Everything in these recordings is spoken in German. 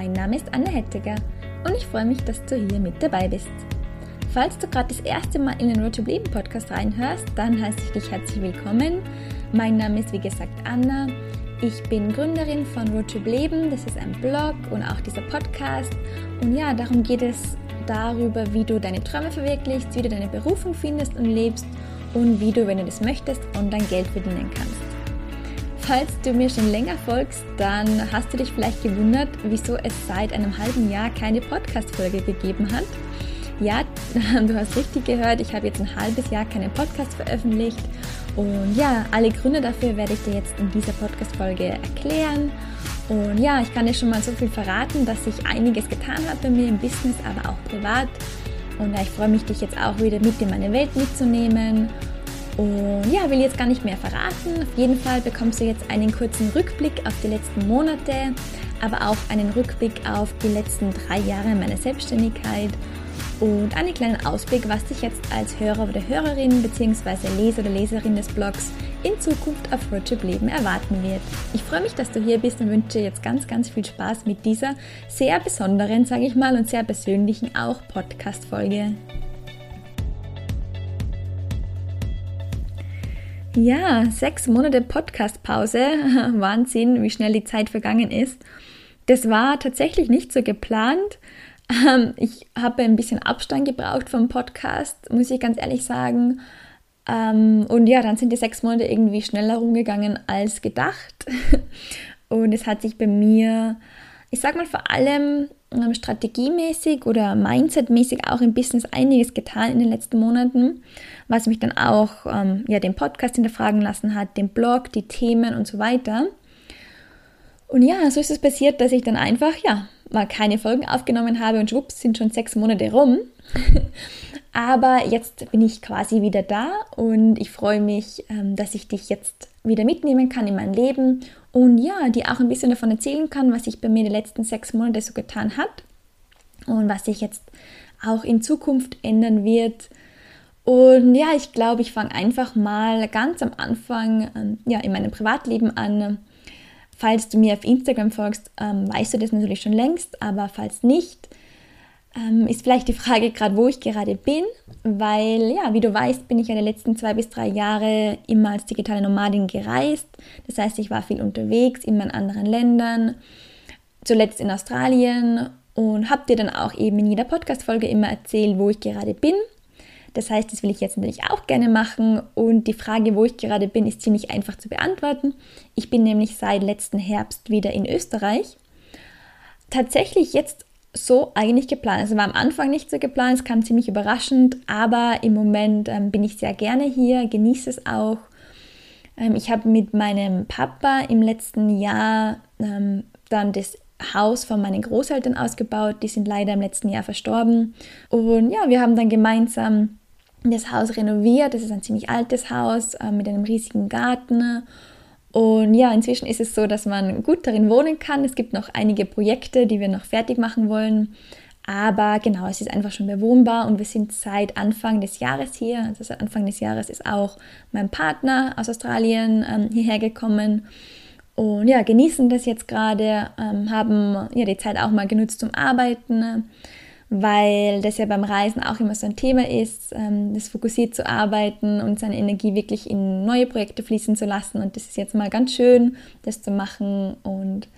Mein Name ist Anne Hettiger und ich freue mich, dass du hier mit dabei bist. Falls du gerade das erste Mal in den Road to Leben Podcast reinhörst, dann heiße ich dich herzlich willkommen. Mein Name ist wie gesagt Anna. Ich bin Gründerin von Road to Leben. Das ist ein Blog und auch dieser Podcast. Und ja, darum geht es darüber, wie du deine Träume verwirklichst, wie du deine Berufung findest und lebst und wie du, wenn du das möchtest, online Geld verdienen kannst. Falls du mir schon länger folgst, dann hast du dich vielleicht gewundert, wieso es seit einem halben Jahr keine Podcast-Folge gegeben hat. Ja, du hast richtig gehört, ich habe jetzt ein halbes Jahr keinen Podcast veröffentlicht. Und ja, alle Gründe dafür werde ich dir jetzt in dieser Podcast-Folge erklären. Und ja, ich kann dir schon mal so viel verraten, dass sich einiges getan hat bei mir im Business, aber auch privat. Und ja, ich freue mich, dich jetzt auch wieder mit in meine Welt mitzunehmen. Und ja, will jetzt gar nicht mehr verraten. Auf jeden Fall bekommst du jetzt einen kurzen Rückblick auf die letzten Monate, aber auch einen Rückblick auf die letzten drei Jahre meiner Selbstständigkeit und einen kleinen Ausblick, was dich jetzt als Hörer oder Hörerin bzw. Leser oder Leserin des Blogs in Zukunft auf Roadtrip Leben erwarten wird. Ich freue mich, dass du hier bist und wünsche jetzt ganz, ganz viel Spaß mit dieser sehr besonderen, sage ich mal, und sehr persönlichen auch Podcast-Folge. Ja, sechs Monate Podcast-Pause. Wahnsinn, wie schnell die Zeit vergangen ist. Das war tatsächlich nicht so geplant. Ähm, ich habe ein bisschen Abstand gebraucht vom Podcast, muss ich ganz ehrlich sagen. Ähm, und ja, dann sind die sechs Monate irgendwie schneller rumgegangen als gedacht. Und es hat sich bei mir, ich sag mal vor allem ähm, strategiemäßig oder mindsetmäßig auch im Business einiges getan in den letzten Monaten, was mich dann auch ähm, ja, den Podcast hinterfragen lassen hat, den Blog, die Themen und so weiter. Und ja, so ist es passiert, dass ich dann einfach, ja, mal keine Folgen aufgenommen habe und schwupps sind schon sechs Monate rum. Aber jetzt bin ich quasi wieder da und ich freue mich, ähm, dass ich dich jetzt wieder mitnehmen kann in mein Leben und ja, dir auch ein bisschen davon erzählen kann, was sich bei mir die letzten sechs Monate so getan hat und was sich jetzt auch in Zukunft ändern wird. Und ja, ich glaube, ich fange einfach mal ganz am Anfang ähm, ja, in meinem Privatleben an. Falls du mir auf Instagram folgst, ähm, weißt du das natürlich schon längst, aber falls nicht, ähm, ist vielleicht die Frage gerade, wo ich gerade bin, weil ja, wie du weißt, bin ich ja die letzten zwei bis drei Jahre immer als digitale Nomadin gereist. Das heißt, ich war viel unterwegs, immer in anderen Ländern, zuletzt in Australien und habe dir dann auch eben in jeder Podcast-Folge immer erzählt, wo ich gerade bin. Das heißt, das will ich jetzt natürlich auch gerne machen und die Frage, wo ich gerade bin, ist ziemlich einfach zu beantworten. Ich bin nämlich seit letzten Herbst wieder in Österreich. Tatsächlich jetzt so eigentlich geplant. Also war am Anfang nicht so geplant, es kam ziemlich überraschend, aber im Moment ähm, bin ich sehr gerne hier, genieße es auch. Ähm, ich habe mit meinem Papa im letzten Jahr ähm, dann das Haus von meinen Großeltern ausgebaut. Die sind leider im letzten Jahr verstorben. Und ja, wir haben dann gemeinsam das Haus renoviert. Das ist ein ziemlich altes Haus äh, mit einem riesigen Garten und ja, inzwischen ist es so, dass man gut darin wohnen kann. Es gibt noch einige Projekte, die wir noch fertig machen wollen. Aber genau, es ist einfach schon bewohnbar und wir sind seit Anfang des Jahres hier. Also seit Anfang des Jahres ist auch mein Partner aus Australien ähm, hierher gekommen. Und ja, genießen das jetzt gerade, ähm, haben ja die Zeit auch mal genutzt zum Arbeiten weil das ja beim Reisen auch immer so ein Thema ist, ähm, das fokussiert zu arbeiten und seine Energie wirklich in neue Projekte fließen zu lassen. Und das ist jetzt mal ganz schön, das zu machen. Und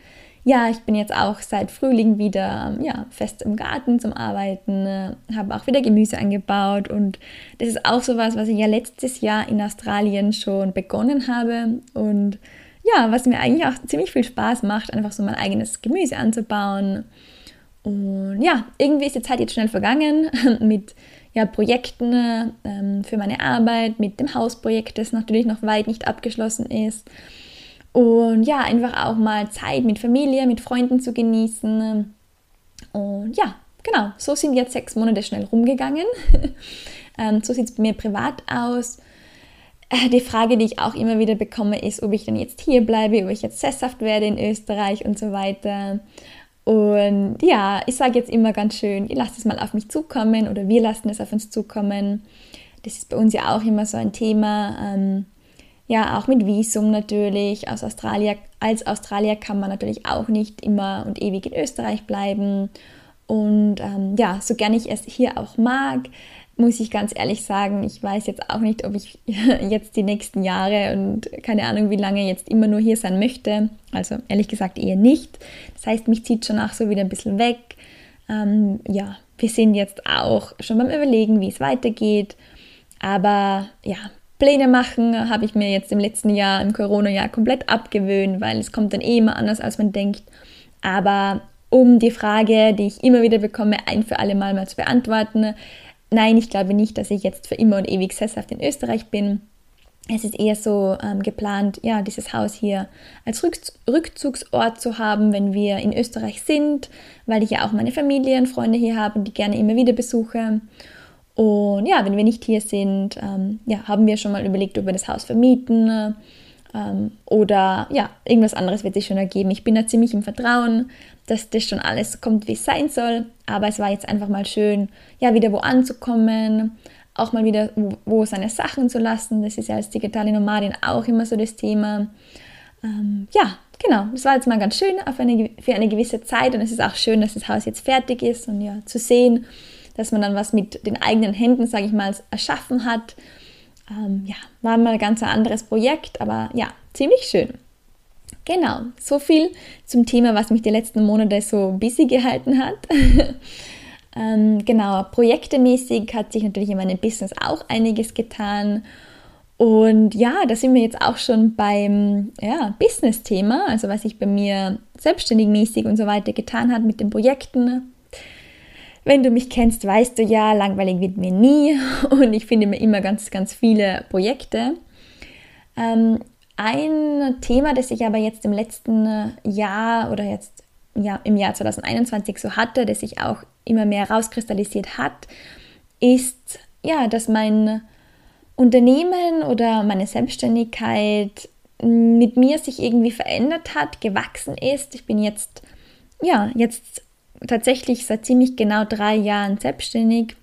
ja, ich bin jetzt auch seit Frühling wieder ja, fest im Garten zum Arbeiten, äh, habe auch wieder Gemüse angebaut und das ist auch sowas, was ich ja letztes Jahr in Australien schon begonnen habe und ja, was mir eigentlich auch ziemlich viel Spaß macht, einfach so mein eigenes Gemüse anzubauen und ja, irgendwie ist die Zeit jetzt schnell vergangen mit ja, Projekten ähm, für meine Arbeit, mit dem Hausprojekt, das natürlich noch weit nicht abgeschlossen ist. Und ja, einfach auch mal Zeit mit Familie, mit Freunden zu genießen. Und ja, genau, so sind jetzt sechs Monate schnell rumgegangen. ähm, so sieht es bei mir privat aus. Äh, die Frage, die ich auch immer wieder bekomme, ist, ob ich dann jetzt hier bleibe, ob ich jetzt sesshaft werde in Österreich und so weiter. Und ja, ich sage jetzt immer ganz schön, ihr lasst es mal auf mich zukommen oder wir lassen es auf uns zukommen. Das ist bei uns ja auch immer so ein Thema. Ähm, ja, auch mit Visum natürlich. Aus Australien, als Australier kann man natürlich auch nicht immer und ewig in Österreich bleiben. Und ähm, ja, so gern ich es hier auch mag, muss ich ganz ehrlich sagen, ich weiß jetzt auch nicht, ob ich jetzt die nächsten Jahre und keine Ahnung, wie lange jetzt immer nur hier sein möchte. Also ehrlich gesagt eher nicht. Das heißt, mich zieht schon auch so wieder ein bisschen weg. Ähm, ja, wir sind jetzt auch schon beim Überlegen, wie es weitergeht. Aber ja, Pläne machen habe ich mir jetzt im letzten Jahr, im Corona-Jahr komplett abgewöhnt, weil es kommt dann eh immer anders, als man denkt. Aber um die Frage, die ich immer wieder bekomme, ein für alle Mal mal zu beantworten, nein, ich glaube nicht, dass ich jetzt für immer und ewig sesshaft in Österreich bin. Es ist eher so ähm, geplant, ja, dieses Haus hier als Rückzugsort zu haben, wenn wir in Österreich sind, weil ich ja auch meine Familie und Freunde hier habe und die gerne immer wieder besuche. Und ja, wenn wir nicht hier sind, ähm, ja, haben wir schon mal überlegt, ob wir das Haus vermieten ähm, oder ja, irgendwas anderes wird sich schon ergeben. Ich bin da ziemlich im Vertrauen, dass das schon alles kommt, wie es sein soll. Aber es war jetzt einfach mal schön, ja, wieder wo anzukommen, auch mal wieder wo, seine Sachen zu lassen. Das ist ja als digitale Nomadin auch immer so das Thema. Ähm, ja, genau, das war jetzt mal ganz schön eine, für eine gewisse Zeit und es ist auch schön, dass das Haus jetzt fertig ist und ja, zu sehen, dass man dann was mit den eigenen Händen, sage ich mal, erschaffen hat ähm, ja, war mal ein ganz anderes Projekt, aber ja, ziemlich schön. Genau, so viel zum Thema, was mich die letzten Monate so busy gehalten hat. ähm, genau, projektemäßig hat sich natürlich in meinem Business auch einiges getan. Und ja, da sind wir jetzt auch schon beim ja, Business-Thema, also was sich bei mir selbstständig mäßig und so weiter getan hat mit den Projekten. Wenn du mich kennst, weißt du ja, langweilig wird mir nie und ich finde mir immer ganz, ganz viele Projekte. Ähm, ein Thema, das ich aber jetzt im letzten Jahr oder jetzt ja, im Jahr 2021 so hatte, das sich auch immer mehr rauskristallisiert hat, ist ja, dass mein Unternehmen oder meine Selbstständigkeit mit mir sich irgendwie verändert hat, gewachsen ist. Ich bin jetzt ja, jetzt tatsächlich seit ziemlich genau drei Jahren selbstständig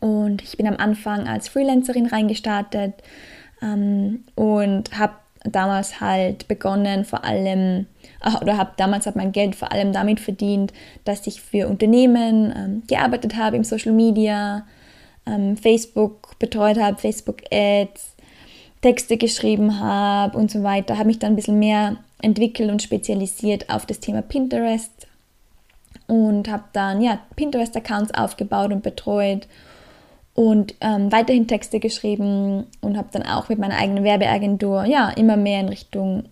und ich bin am Anfang als Freelancerin reingestartet ähm, und habe damals halt begonnen, vor allem, oder habe damals halt mein Geld vor allem damit verdient, dass ich für Unternehmen ähm, gearbeitet habe im Social Media, ähm, Facebook betreut habe, Facebook Ads, Texte geschrieben habe und so weiter. Habe mich dann ein bisschen mehr entwickelt und spezialisiert auf das Thema Pinterest und habe dann ja Pinterest-Accounts aufgebaut und betreut und ähm, weiterhin Texte geschrieben und habe dann auch mit meiner eigenen Werbeagentur ja immer mehr in Richtung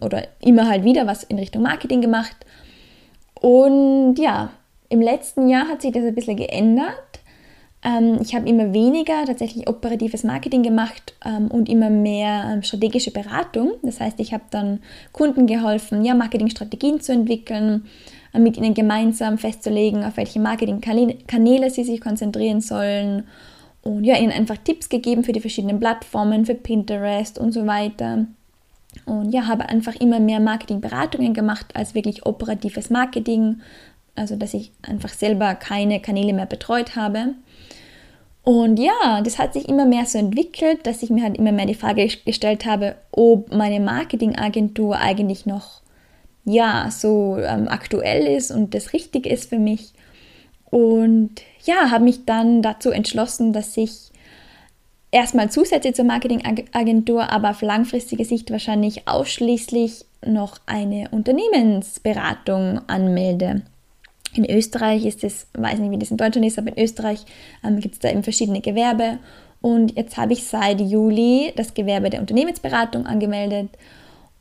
oder immer halt wieder was in Richtung Marketing gemacht. Und ja, im letzten Jahr hat sich das ein bisschen geändert. Ähm, ich habe immer weniger tatsächlich operatives Marketing gemacht ähm, und immer mehr ähm, strategische Beratung. Das heißt, ich habe dann Kunden geholfen, ja, Marketingstrategien zu entwickeln, mit ihnen gemeinsam festzulegen, auf welche Marketingkanäle sie sich konzentrieren sollen und ja, ihnen einfach Tipps gegeben für die verschiedenen Plattformen, für Pinterest und so weiter. Und ja, habe einfach immer mehr Marketingberatungen gemacht als wirklich operatives Marketing, also dass ich einfach selber keine Kanäle mehr betreut habe. Und ja, das hat sich immer mehr so entwickelt, dass ich mir halt immer mehr die Frage gestellt habe, ob meine Marketingagentur eigentlich noch ja, so ähm, aktuell ist und das richtig ist für mich. Und ja, habe mich dann dazu entschlossen, dass ich erstmal zusätzlich zur Marketingagentur, aber auf langfristige Sicht wahrscheinlich ausschließlich noch eine Unternehmensberatung anmelde. In Österreich ist es, weiß nicht, wie das in Deutschland ist, aber in Österreich ähm, gibt es da eben verschiedene Gewerbe. Und jetzt habe ich seit Juli das Gewerbe der Unternehmensberatung angemeldet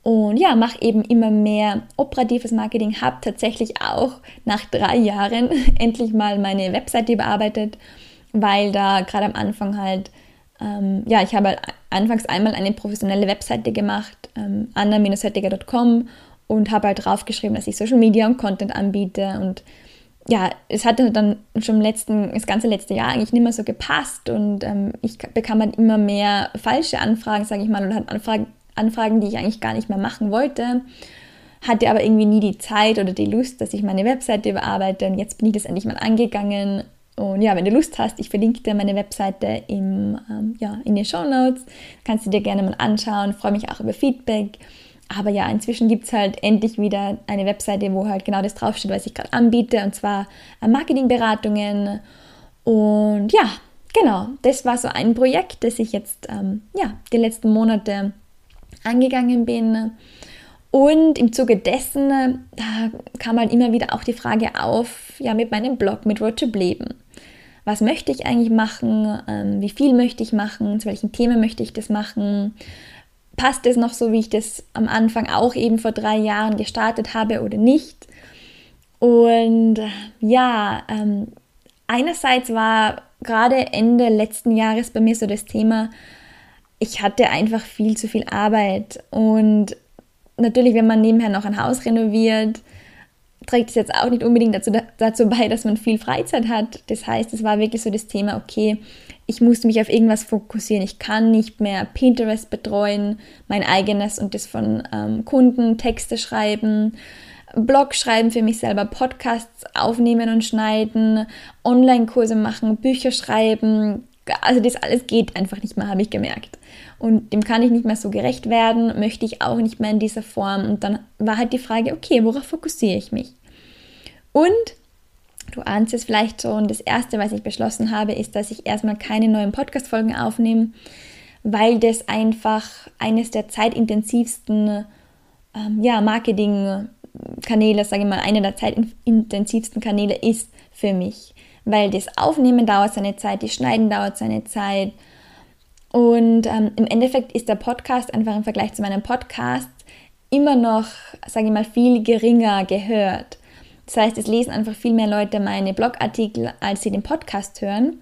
und ja, mache eben immer mehr operatives Marketing, habe tatsächlich auch nach drei Jahren endlich mal meine Webseite überarbeitet, weil da gerade am Anfang halt, ähm, ja, ich habe halt anfangs einmal eine professionelle Webseite gemacht, ähm, anna-höttiger.com und habe halt draufgeschrieben, dass ich Social Media und Content anbiete. Und ja, es hatte dann schon letzten, das ganze letzte Jahr eigentlich nicht mehr so gepasst. Und ähm, ich bekam dann immer mehr falsche Anfragen, sage ich mal, und halt Anfragen, Anfragen, die ich eigentlich gar nicht mehr machen wollte, hatte aber irgendwie nie die Zeit oder die Lust, dass ich meine Webseite überarbeite und jetzt bin ich das endlich mal angegangen. Und ja, wenn du Lust hast, ich verlinke dir meine Webseite im, ähm, ja, in den Show Notes. Kannst du dir gerne mal anschauen. Freue mich auch über Feedback. Aber ja, inzwischen gibt es halt endlich wieder eine Webseite, wo halt genau das draufsteht, was ich gerade anbiete, und zwar äh, Marketingberatungen. Und ja, genau, das war so ein Projekt, das ich jetzt ähm, ja, die letzten Monate angegangen bin. Und im Zuge dessen da kam halt immer wieder auch die Frage auf, ja, mit meinem Blog, mit Roadtrip Leben. Was möchte ich eigentlich machen? Ähm, wie viel möchte ich machen? Zu welchen Themen möchte ich das machen? passt es noch so, wie ich das am Anfang auch eben vor drei Jahren gestartet habe oder nicht. Und ja, ähm, einerseits war gerade Ende letzten Jahres bei mir so das Thema, ich hatte einfach viel zu viel Arbeit. Und natürlich, wenn man nebenher noch ein Haus renoviert, trägt es jetzt auch nicht unbedingt dazu, dazu bei, dass man viel Freizeit hat. Das heißt, es war wirklich so das Thema, okay, ich muss mich auf irgendwas fokussieren. Ich kann nicht mehr Pinterest betreuen, mein eigenes und das von ähm, Kunden, Texte schreiben, Blog schreiben für mich selber, Podcasts aufnehmen und schneiden, Online-Kurse machen, Bücher schreiben. Also das alles geht einfach nicht mehr, habe ich gemerkt. Und dem kann ich nicht mehr so gerecht werden, möchte ich auch nicht mehr in dieser Form. Und dann war halt die Frage, okay, worauf fokussiere ich mich? Und Du ahnst es vielleicht schon. Das erste, was ich beschlossen habe, ist, dass ich erstmal keine neuen Podcast-Folgen aufnehme, weil das einfach eines der zeitintensivsten ähm, ja, Marketing-Kanäle, sage ich mal, einer der zeitintensivsten Kanäle ist für mich. Weil das Aufnehmen dauert seine Zeit, das Schneiden dauert seine Zeit. Und ähm, im Endeffekt ist der Podcast einfach im Vergleich zu meinem Podcast immer noch, sage ich mal, viel geringer gehört. Das heißt, es lesen einfach viel mehr Leute meine Blogartikel, als sie den Podcast hören.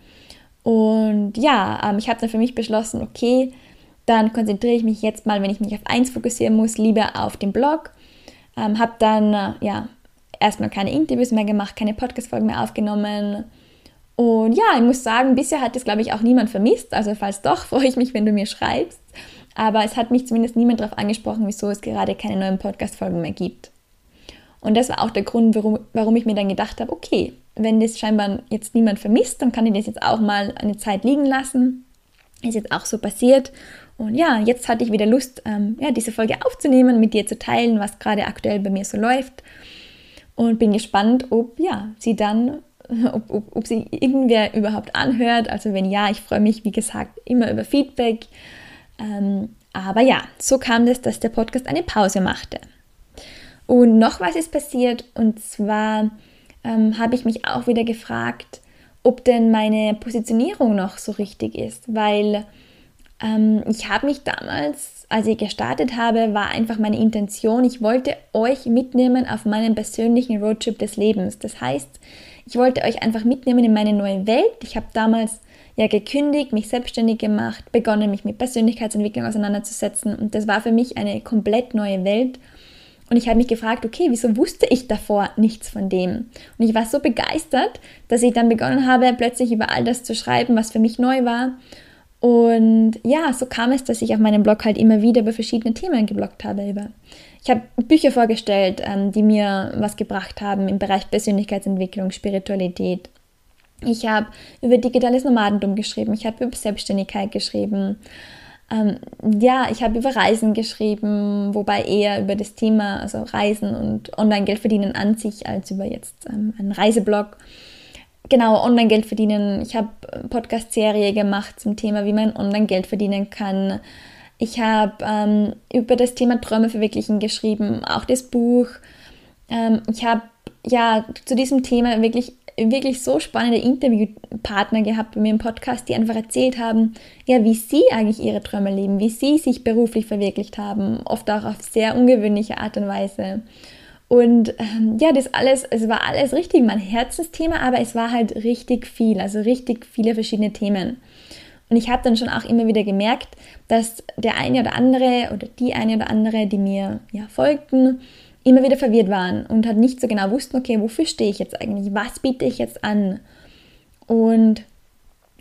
Und ja, ähm, ich habe dann für mich beschlossen, okay, dann konzentriere ich mich jetzt mal, wenn ich mich auf eins fokussieren muss, lieber auf den Blog. Ähm, habe dann äh, ja erstmal keine Interviews mehr gemacht, keine Podcast-Folgen mehr aufgenommen. Und ja, ich muss sagen, bisher hat es, glaube ich, auch niemand vermisst. Also falls doch, freue ich mich, wenn du mir schreibst. Aber es hat mich zumindest niemand darauf angesprochen, wieso es gerade keine neuen Podcast-Folgen mehr gibt. Und das war auch der Grund, warum, warum ich mir dann gedacht habe, okay, wenn das scheinbar jetzt niemand vermisst, dann kann ich das jetzt auch mal eine Zeit liegen lassen. Ist jetzt auch so passiert. Und ja, jetzt hatte ich wieder Lust, ähm, ja, diese Folge aufzunehmen, mit dir zu teilen, was gerade aktuell bei mir so läuft. Und bin gespannt, ob ja, sie dann, ob, ob, ob sie irgendwer überhaupt anhört. Also wenn ja, ich freue mich, wie gesagt, immer über Feedback. Ähm, aber ja, so kam es, dass der Podcast eine Pause machte. Und noch was ist passiert, und zwar ähm, habe ich mich auch wieder gefragt, ob denn meine Positionierung noch so richtig ist, weil ähm, ich habe mich damals, als ich gestartet habe, war einfach meine Intention, ich wollte euch mitnehmen auf meinen persönlichen Roadtrip des Lebens. Das heißt, ich wollte euch einfach mitnehmen in meine neue Welt. Ich habe damals ja gekündigt, mich selbstständig gemacht, begonnen, mich mit Persönlichkeitsentwicklung auseinanderzusetzen und das war für mich eine komplett neue Welt und ich habe mich gefragt, okay, wieso wusste ich davor nichts von dem? Und ich war so begeistert, dass ich dann begonnen habe, plötzlich über all das zu schreiben, was für mich neu war. Und ja, so kam es, dass ich auf meinem Blog halt immer wieder über verschiedene Themen gebloggt habe. Über. Ich habe Bücher vorgestellt, ähm, die mir was gebracht haben im Bereich Persönlichkeitsentwicklung, Spiritualität. Ich habe über digitales Nomadentum geschrieben, ich habe über Selbstständigkeit geschrieben. Ähm, ja, ich habe über Reisen geschrieben, wobei eher über das Thema, also Reisen und Online-Geld verdienen an sich, als über jetzt ähm, einen Reiseblog. Genau, Online-Geld verdienen. Ich habe Podcast-Serie gemacht zum Thema, wie man Online-Geld verdienen kann. Ich habe ähm, über das Thema Träume verwirklichen geschrieben, auch das Buch. Ähm, ich habe ja zu diesem Thema wirklich wirklich so spannende Interviewpartner gehabt bei mir im Podcast, die einfach erzählt haben, ja, wie sie eigentlich ihre Träume leben, wie sie sich beruflich verwirklicht haben, oft auch auf sehr ungewöhnliche Art und Weise. Und ähm, ja, das alles, es war alles richtig mein Herzensthema, aber es war halt richtig viel, also richtig viele verschiedene Themen. Und ich habe dann schon auch immer wieder gemerkt, dass der eine oder andere oder die eine oder andere, die mir ja folgten, immer wieder verwirrt waren und halt nicht so genau wussten, okay, wofür stehe ich jetzt eigentlich? Was biete ich jetzt an? Und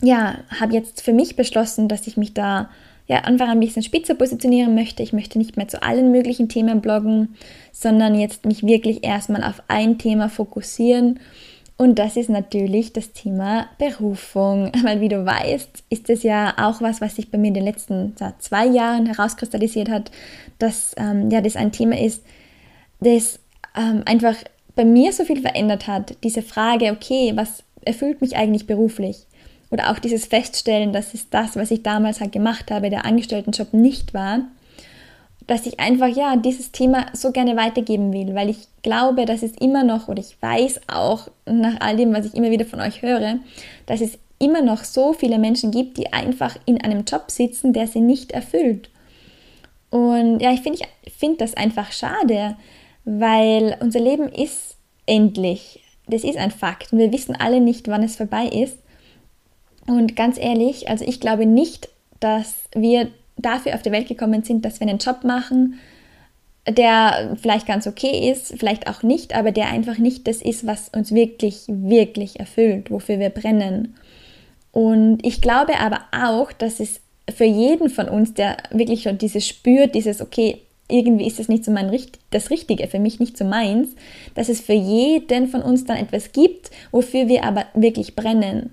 ja, habe jetzt für mich beschlossen, dass ich mich da ja einfach ein bisschen spitzer positionieren möchte. Ich möchte nicht mehr zu allen möglichen Themen bloggen, sondern jetzt mich wirklich erstmal auf ein Thema fokussieren Und das ist natürlich das Thema Berufung, weil wie du weißt, ist es ja auch was, was sich bei mir in den letzten zwei Jahren herauskristallisiert hat, dass ähm, ja das ein Thema ist, das ähm, einfach bei mir so viel verändert hat. Diese Frage, okay, was erfüllt mich eigentlich beruflich? Oder auch dieses Feststellen, dass es das, was ich damals halt gemacht habe, der Angestelltenjob nicht war dass ich einfach ja dieses Thema so gerne weitergeben will, weil ich glaube, dass es immer noch oder ich weiß auch nach all dem, was ich immer wieder von euch höre, dass es immer noch so viele Menschen gibt, die einfach in einem Job sitzen, der sie nicht erfüllt. Und ja, ich finde ich find das einfach schade, weil unser Leben ist endlich. Das ist ein Fakt und wir wissen alle nicht, wann es vorbei ist. Und ganz ehrlich, also ich glaube nicht, dass wir dafür auf die Welt gekommen sind, dass wir einen Job machen, der vielleicht ganz okay ist, vielleicht auch nicht, aber der einfach nicht das ist, was uns wirklich, wirklich erfüllt, wofür wir brennen. Und ich glaube aber auch, dass es für jeden von uns, der wirklich schon dieses spürt, dieses, okay, irgendwie ist das nicht so mein das Richtige, für mich nicht so meins, dass es für jeden von uns dann etwas gibt, wofür wir aber wirklich brennen.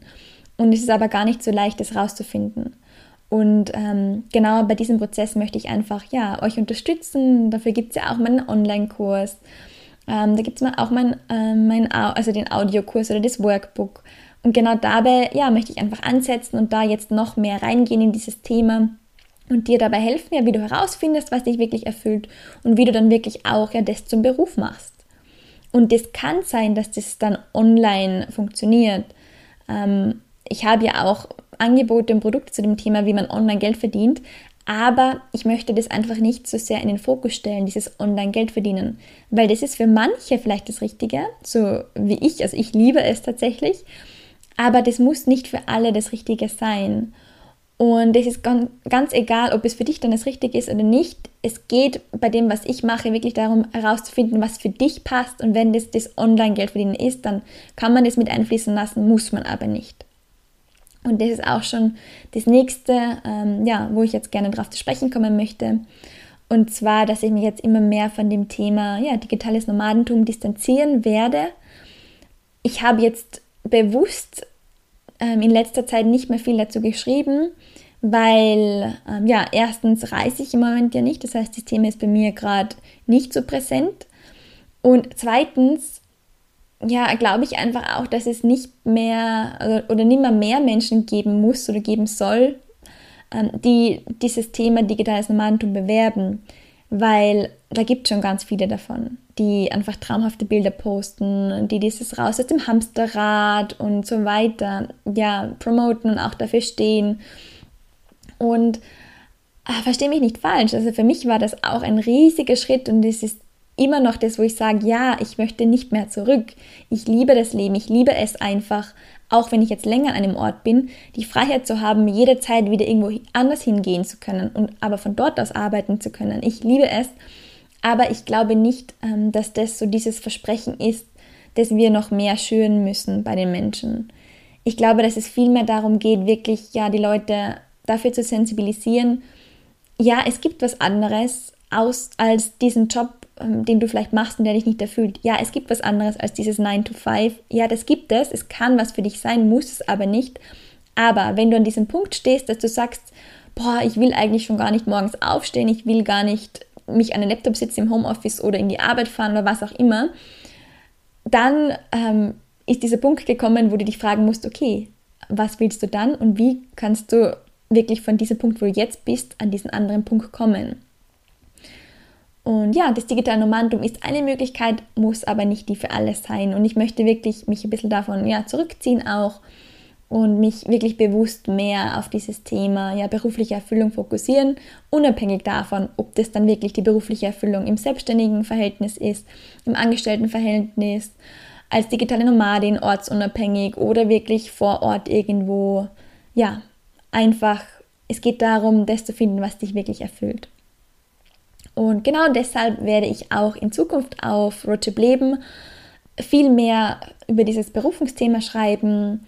Und es ist aber gar nicht so leicht, das rauszufinden. Und ähm, genau bei diesem Prozess möchte ich einfach ja, euch unterstützen. Dafür gibt es ja auch meinen Online-Kurs. Ähm, da gibt es auch mein, äh, mein, also den Audiokurs oder das Workbook. Und genau dabei ja, möchte ich einfach ansetzen und da jetzt noch mehr reingehen in dieses Thema und dir dabei helfen, ja, wie du herausfindest, was dich wirklich erfüllt und wie du dann wirklich auch ja, das zum Beruf machst. Und das kann sein, dass das dann online funktioniert. Ähm, ich habe ja auch Angebote und Produkte zu dem Thema, wie man online Geld verdient. Aber ich möchte das einfach nicht so sehr in den Fokus stellen, dieses Online-Geld verdienen. Weil das ist für manche vielleicht das Richtige, so wie ich. Also ich liebe es tatsächlich. Aber das muss nicht für alle das Richtige sein. Und es ist ganz, egal, ob es für dich dann das Richtige ist oder nicht. Es geht bei dem, was ich mache, wirklich darum herauszufinden, was für dich passt. Und wenn das das Online-Geld verdienen ist, dann kann man das mit einfließen lassen, muss man aber nicht. Und das ist auch schon das nächste, ähm, ja, wo ich jetzt gerne drauf zu sprechen kommen möchte. Und zwar, dass ich mich jetzt immer mehr von dem Thema ja, digitales Nomadentum distanzieren werde. Ich habe jetzt bewusst ähm, in letzter Zeit nicht mehr viel dazu geschrieben, weil ähm, ja, erstens reise ich im Moment ja nicht, das heißt, das Thema ist bei mir gerade nicht so präsent. Und zweitens ja, glaube ich einfach auch, dass es nicht mehr oder nicht mehr mehr Menschen geben muss oder geben soll, ähm, die dieses Thema digitales Nomadentum bewerben, weil da gibt es schon ganz viele davon, die einfach traumhafte Bilder posten, die dieses raus aus dem Hamsterrad und so weiter, ja, promoten und auch dafür stehen. Und ah, verstehe mich nicht falsch, also für mich war das auch ein riesiger Schritt und es ist immer noch das, wo ich sage, ja, ich möchte nicht mehr zurück. Ich liebe das Leben, ich liebe es einfach, auch wenn ich jetzt länger an einem Ort bin, die Freiheit zu haben, jederzeit wieder irgendwo anders hingehen zu können und aber von dort aus arbeiten zu können. Ich liebe es, aber ich glaube nicht, ähm, dass das so dieses Versprechen ist, dass wir noch mehr schüren müssen bei den Menschen. Ich glaube, dass es vielmehr darum geht, wirklich ja die Leute dafür zu sensibilisieren. Ja, es gibt was anderes aus als diesen Job den du vielleicht machst und der dich nicht erfüllt. Ja, es gibt was anderes als dieses 9 to 5. Ja, das gibt es. Es kann was für dich sein, muss es aber nicht. Aber wenn du an diesem Punkt stehst, dass du sagst, boah, ich will eigentlich schon gar nicht morgens aufstehen, ich will gar nicht mich an den Laptop sitzen im Homeoffice oder in die Arbeit fahren oder was auch immer, dann ähm, ist dieser Punkt gekommen, wo du dich fragen musst, okay, was willst du dann und wie kannst du wirklich von diesem Punkt, wo du jetzt bist, an diesen anderen Punkt kommen? Und ja, das digitale Nomadentum ist eine Möglichkeit, muss aber nicht die für alles sein. Und ich möchte wirklich mich ein bisschen davon ja, zurückziehen auch und mich wirklich bewusst mehr auf dieses Thema ja, berufliche Erfüllung fokussieren, unabhängig davon, ob das dann wirklich die berufliche Erfüllung im selbstständigen Verhältnis ist, im Angestelltenverhältnis, als digitale Nomadin, ortsunabhängig oder wirklich vor Ort irgendwo. Ja, einfach, es geht darum, das zu finden, was dich wirklich erfüllt. Und genau deshalb werde ich auch in Zukunft auf Roadtrip Leben viel mehr über dieses Berufungsthema schreiben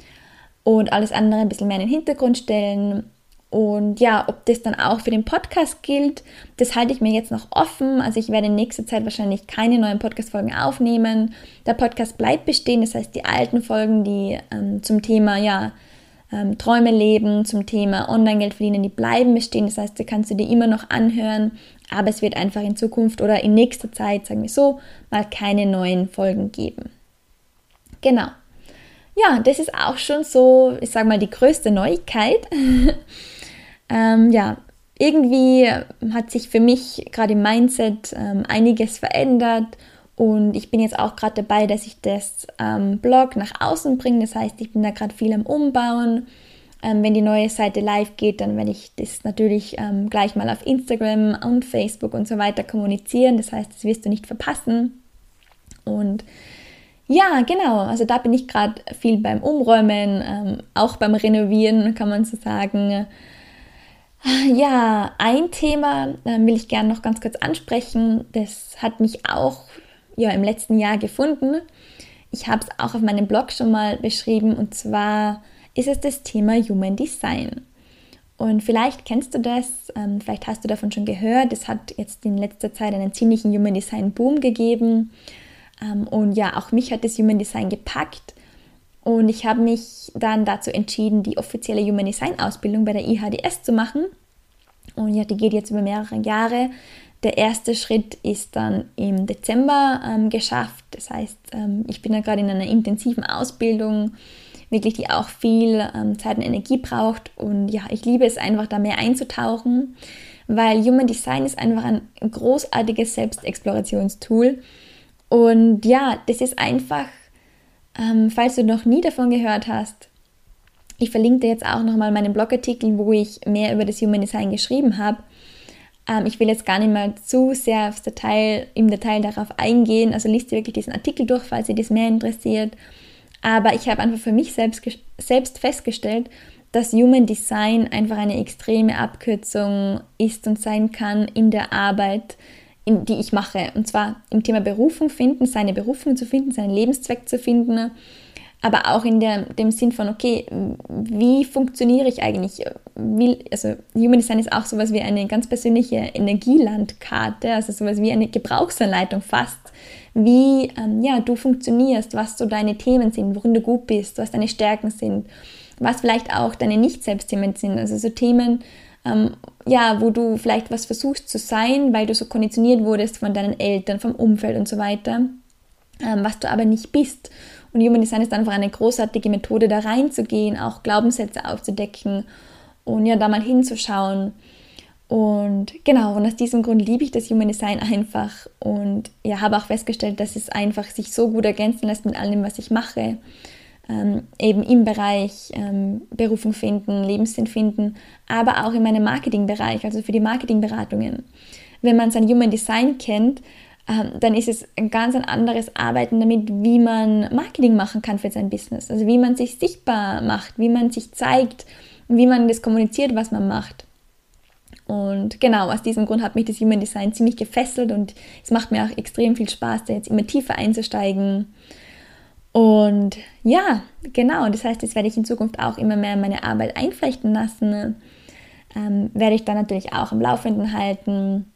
und alles andere ein bisschen mehr in den Hintergrund stellen. Und ja, ob das dann auch für den Podcast gilt, das halte ich mir jetzt noch offen. Also ich werde in nächster Zeit wahrscheinlich keine neuen Podcast-Folgen aufnehmen. Der Podcast bleibt bestehen, das heißt die alten Folgen, die ähm, zum Thema ja, ähm, Träume leben, zum Thema Online-Geld verdienen, die bleiben bestehen. Das heißt, da kannst du dir immer noch anhören, aber es wird einfach in Zukunft oder in nächster Zeit, sagen wir so, mal keine neuen Folgen geben. Genau. Ja, das ist auch schon so, ich sage mal, die größte Neuigkeit. ähm, ja, irgendwie hat sich für mich gerade im Mindset ähm, einiges verändert und ich bin jetzt auch gerade dabei, dass ich das ähm, Blog nach außen bringe. Das heißt, ich bin da gerade viel am Umbauen. Ähm, wenn die neue Seite live geht, dann werde ich das natürlich ähm, gleich mal auf Instagram und Facebook und so weiter kommunizieren. Das heißt, das wirst du nicht verpassen. Und ja, genau. Also da bin ich gerade viel beim Umräumen, ähm, auch beim Renovieren, kann man so sagen. Ja, ein Thema äh, will ich gerne noch ganz kurz ansprechen. Das hat mich auch ja, im letzten Jahr gefunden. Ich habe es auch auf meinem Blog schon mal beschrieben und zwar ist es das Thema Human Design. Und vielleicht kennst du das, ähm, vielleicht hast du davon schon gehört. Es hat jetzt in letzter Zeit einen ziemlichen Human Design Boom gegeben. Ähm, und ja, auch mich hat das Human Design gepackt. Und ich habe mich dann dazu entschieden, die offizielle Human Design Ausbildung bei der IHDS zu machen. Und ja, die geht jetzt über mehrere Jahre. Der erste Schritt ist dann im Dezember ähm, geschafft. Das heißt, ähm, ich bin da gerade in einer intensiven Ausbildung, wirklich die auch viel ähm, Zeit und Energie braucht. Und ja, ich liebe es einfach, da mehr einzutauchen, weil Human Design ist einfach ein großartiges Selbstexplorationstool. Und ja, das ist einfach, ähm, falls du noch nie davon gehört hast, ich verlinke dir jetzt auch nochmal meinen Blogartikel, wo ich mehr über das Human Design geschrieben habe. Ähm, ich will jetzt gar nicht mal zu sehr Detail, im Detail darauf eingehen. Also liest dir wirklich diesen Artikel durch, falls dich das mehr interessiert. Aber ich habe einfach für mich selbst, selbst festgestellt, dass Human Design einfach eine extreme Abkürzung ist und sein kann in der Arbeit in, die ich mache. Und zwar im Thema Berufung finden, seine Berufung zu finden, seinen Lebenszweck zu finden, aber auch in der, dem Sinn von, okay, wie funktioniere ich eigentlich? Wie, also Human Design ist auch sowas wie eine ganz persönliche Energielandkarte, also sowas wie eine Gebrauchsanleitung fast, wie ähm, ja, du funktionierst, was so deine Themen sind, worin du gut bist, was deine Stärken sind, was vielleicht auch deine Nicht-Selbstthemen sind, also so Themen, ähm, ja, wo du vielleicht was versuchst zu sein, weil du so konditioniert wurdest von deinen Eltern, vom Umfeld und so weiter, ähm, was du aber nicht bist. Und Human Design ist einfach eine großartige Methode, da reinzugehen, auch Glaubenssätze aufzudecken und ja, da mal hinzuschauen. Und genau, und aus diesem Grund liebe ich das Human Design einfach und ja, habe auch festgestellt, dass es einfach sich so gut ergänzen lässt mit allem, was ich mache ähm, eben im Bereich ähm, Berufung finden, Lebenssinn finden, aber auch in meinem Marketingbereich, also für die Marketingberatungen. Wenn man sein Human Design kennt, ähm, dann ist es ein ganz ein anderes Arbeiten damit, wie man Marketing machen kann für sein Business. Also wie man sich sichtbar macht, wie man sich zeigt, wie man das kommuniziert, was man macht. Und genau, aus diesem Grund hat mich das Human Design ziemlich gefesselt und es macht mir auch extrem viel Spaß, da jetzt immer tiefer einzusteigen und ja, genau, das heißt, das werde ich in Zukunft auch immer mehr in meine Arbeit einflechten lassen. Ähm, werde ich dann natürlich auch am Laufenden halten.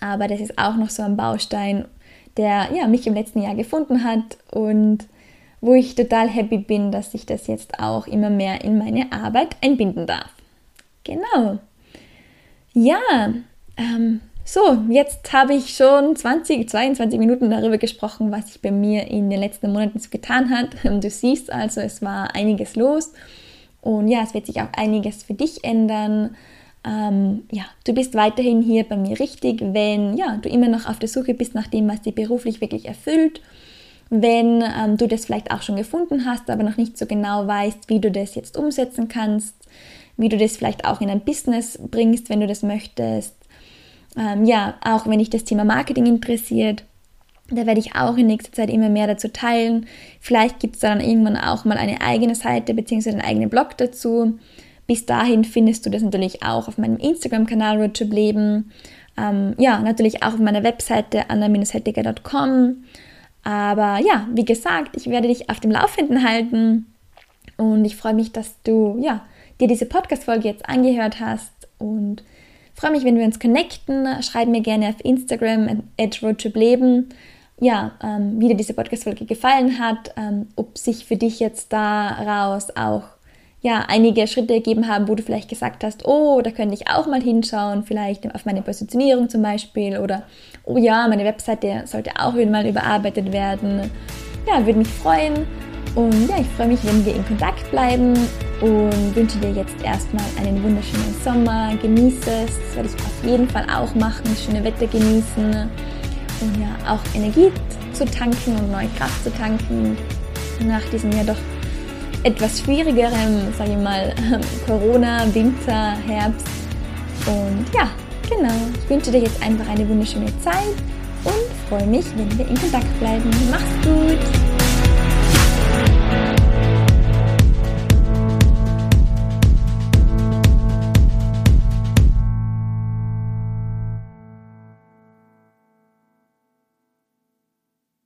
Aber das ist auch noch so ein Baustein, der ja, mich im letzten Jahr gefunden hat und wo ich total happy bin, dass ich das jetzt auch immer mehr in meine Arbeit einbinden darf. Genau. Ja, ähm, so, jetzt habe ich schon 20, 22 Minuten darüber gesprochen, was sich bei mir in den letzten Monaten so getan hat. Du siehst also, es war einiges los und ja, es wird sich auch einiges für dich ändern. Ähm, ja, du bist weiterhin hier bei mir richtig, wenn ja, du immer noch auf der Suche bist nach dem, was dich beruflich wirklich erfüllt. Wenn ähm, du das vielleicht auch schon gefunden hast, aber noch nicht so genau weißt, wie du das jetzt umsetzen kannst, wie du das vielleicht auch in ein Business bringst, wenn du das möchtest ähm, ja, auch wenn dich das Thema Marketing interessiert, da werde ich auch in nächster Zeit immer mehr dazu teilen. Vielleicht gibt es dann irgendwann auch mal eine eigene Seite bzw. einen eigenen Blog dazu. Bis dahin findest du das natürlich auch auf meinem Instagram-Kanal Roadtrip Leben. Ähm, ja, natürlich auch auf meiner Webseite anna-hettiger.com. Aber ja, wie gesagt, ich werde dich auf dem Laufenden halten und ich freue mich, dass du ja, dir diese Podcast-Folge jetzt angehört hast und freue mich, wenn wir uns connecten. Schreib mir gerne auf Instagram at roadtripleben, ja, ähm, wie dir diese Podcast-Folge gefallen hat, ähm, ob sich für dich jetzt daraus auch ja, einige Schritte ergeben haben, wo du vielleicht gesagt hast, oh, da könnte ich auch mal hinschauen, vielleicht auf meine Positionierung zum Beispiel oder oh ja, meine Webseite sollte auch wieder mal überarbeitet werden. Ja, würde mich freuen. Und ja, ich freue mich, wenn wir in Kontakt bleiben und wünsche dir jetzt erstmal einen wunderschönen Sommer. Genieße es, das werde ich auf jeden Fall auch machen, schöne Wetter genießen und ja, auch Energie zu tanken und neue Kraft zu tanken nach diesem ja doch etwas schwierigerem, sage ich mal, Corona, Winter, Herbst. Und ja, genau. Ich wünsche dir jetzt einfach eine wunderschöne Zeit und freue mich, wenn wir in Kontakt bleiben. Mach's gut!